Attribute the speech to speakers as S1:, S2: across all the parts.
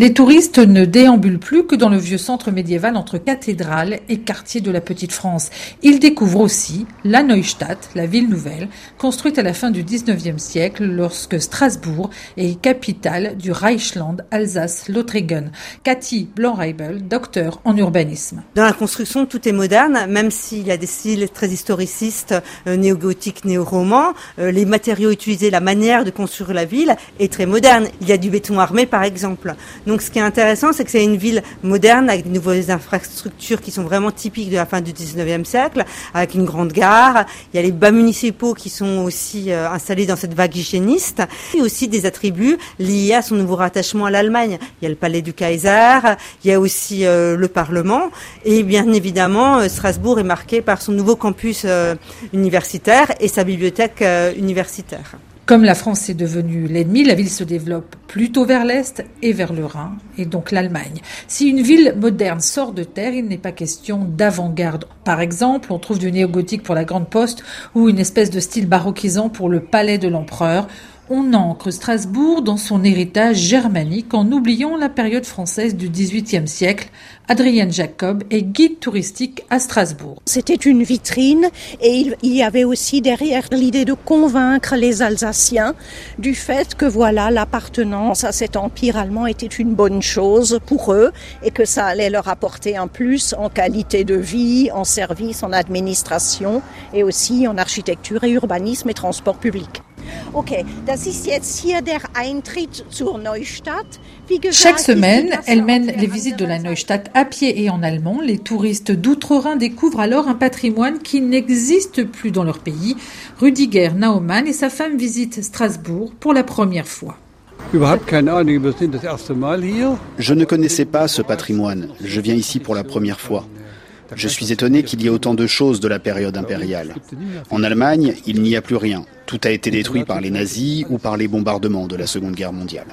S1: Les touristes ne déambulent plus que dans le vieux centre médiéval entre cathédrale et quartier de la Petite France. Ils découvrent aussi la Neustadt, la ville nouvelle, construite à la fin du 19e siècle lorsque Strasbourg est capitale du Reichsland Alsace-Lothringen. Cathy Blanc-Reibel, docteur en urbanisme.
S2: Dans la construction, tout est moderne, même s'il y a des styles très historicistes, euh, néo-gothiques, néo-romans. Euh, les matériaux utilisés, la manière de construire la ville est très moderne. Il y a du béton armé, par exemple. Donc ce qui est intéressant, c'est que c'est une ville moderne avec de nouvelles infrastructures qui sont vraiment typiques de la fin du 19e siècle, avec une grande gare. Il y a les bas municipaux qui sont aussi euh, installés dans cette vague hygiéniste. Et aussi des attributs liés à son nouveau rattachement à l'Allemagne. Il y a le palais du Kaiser, il y a aussi euh, le Parlement. Et bien évidemment, euh, Strasbourg est marqué par son nouveau campus universitaire et sa bibliothèque universitaire.
S1: Comme la France est devenue l'ennemi, la ville se développe plutôt vers l'Est et vers le Rhin, et donc l'Allemagne. Si une ville moderne sort de terre, il n'est pas question d'avant-garde. Par exemple, on trouve du néo-gothique pour la Grande Poste ou une espèce de style baroquisant pour le palais de l'empereur on ancre Strasbourg dans son héritage germanique en oubliant la période française du XVIIIe siècle. Adrienne Jacob est guide touristique à Strasbourg.
S3: C'était une vitrine et il, y avait aussi derrière l'idée de convaincre les Alsaciens du fait que voilà l'appartenance à cet empire allemand était une bonne chose pour eux et que ça allait leur apporter un plus en qualité de vie, en service, en administration et aussi en architecture et urbanisme et transport public.
S1: Chaque semaine, elle mène les visites de la Neustadt à pied et en allemand. Les touristes d'outre-Rhin découvrent alors un patrimoine qui n'existe plus dans leur pays. Rudiger Naumann et sa femme visitent Strasbourg pour la première fois.
S4: Je ne connaissais pas ce patrimoine. Je viens ici pour la première fois. Je suis étonné qu'il y ait autant de choses de la période impériale. En Allemagne, il n'y a plus rien. Tout a été détruit par les nazis ou par les bombardements de la Seconde Guerre mondiale.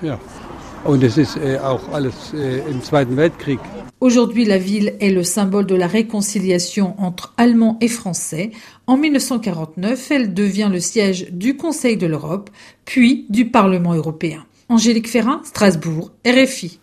S1: Aujourd'hui, la ville est le symbole de la réconciliation entre Allemands et Français. En 1949, elle devient le siège du Conseil de l'Europe, puis du Parlement européen. Angélique Ferrin, Strasbourg, RFI.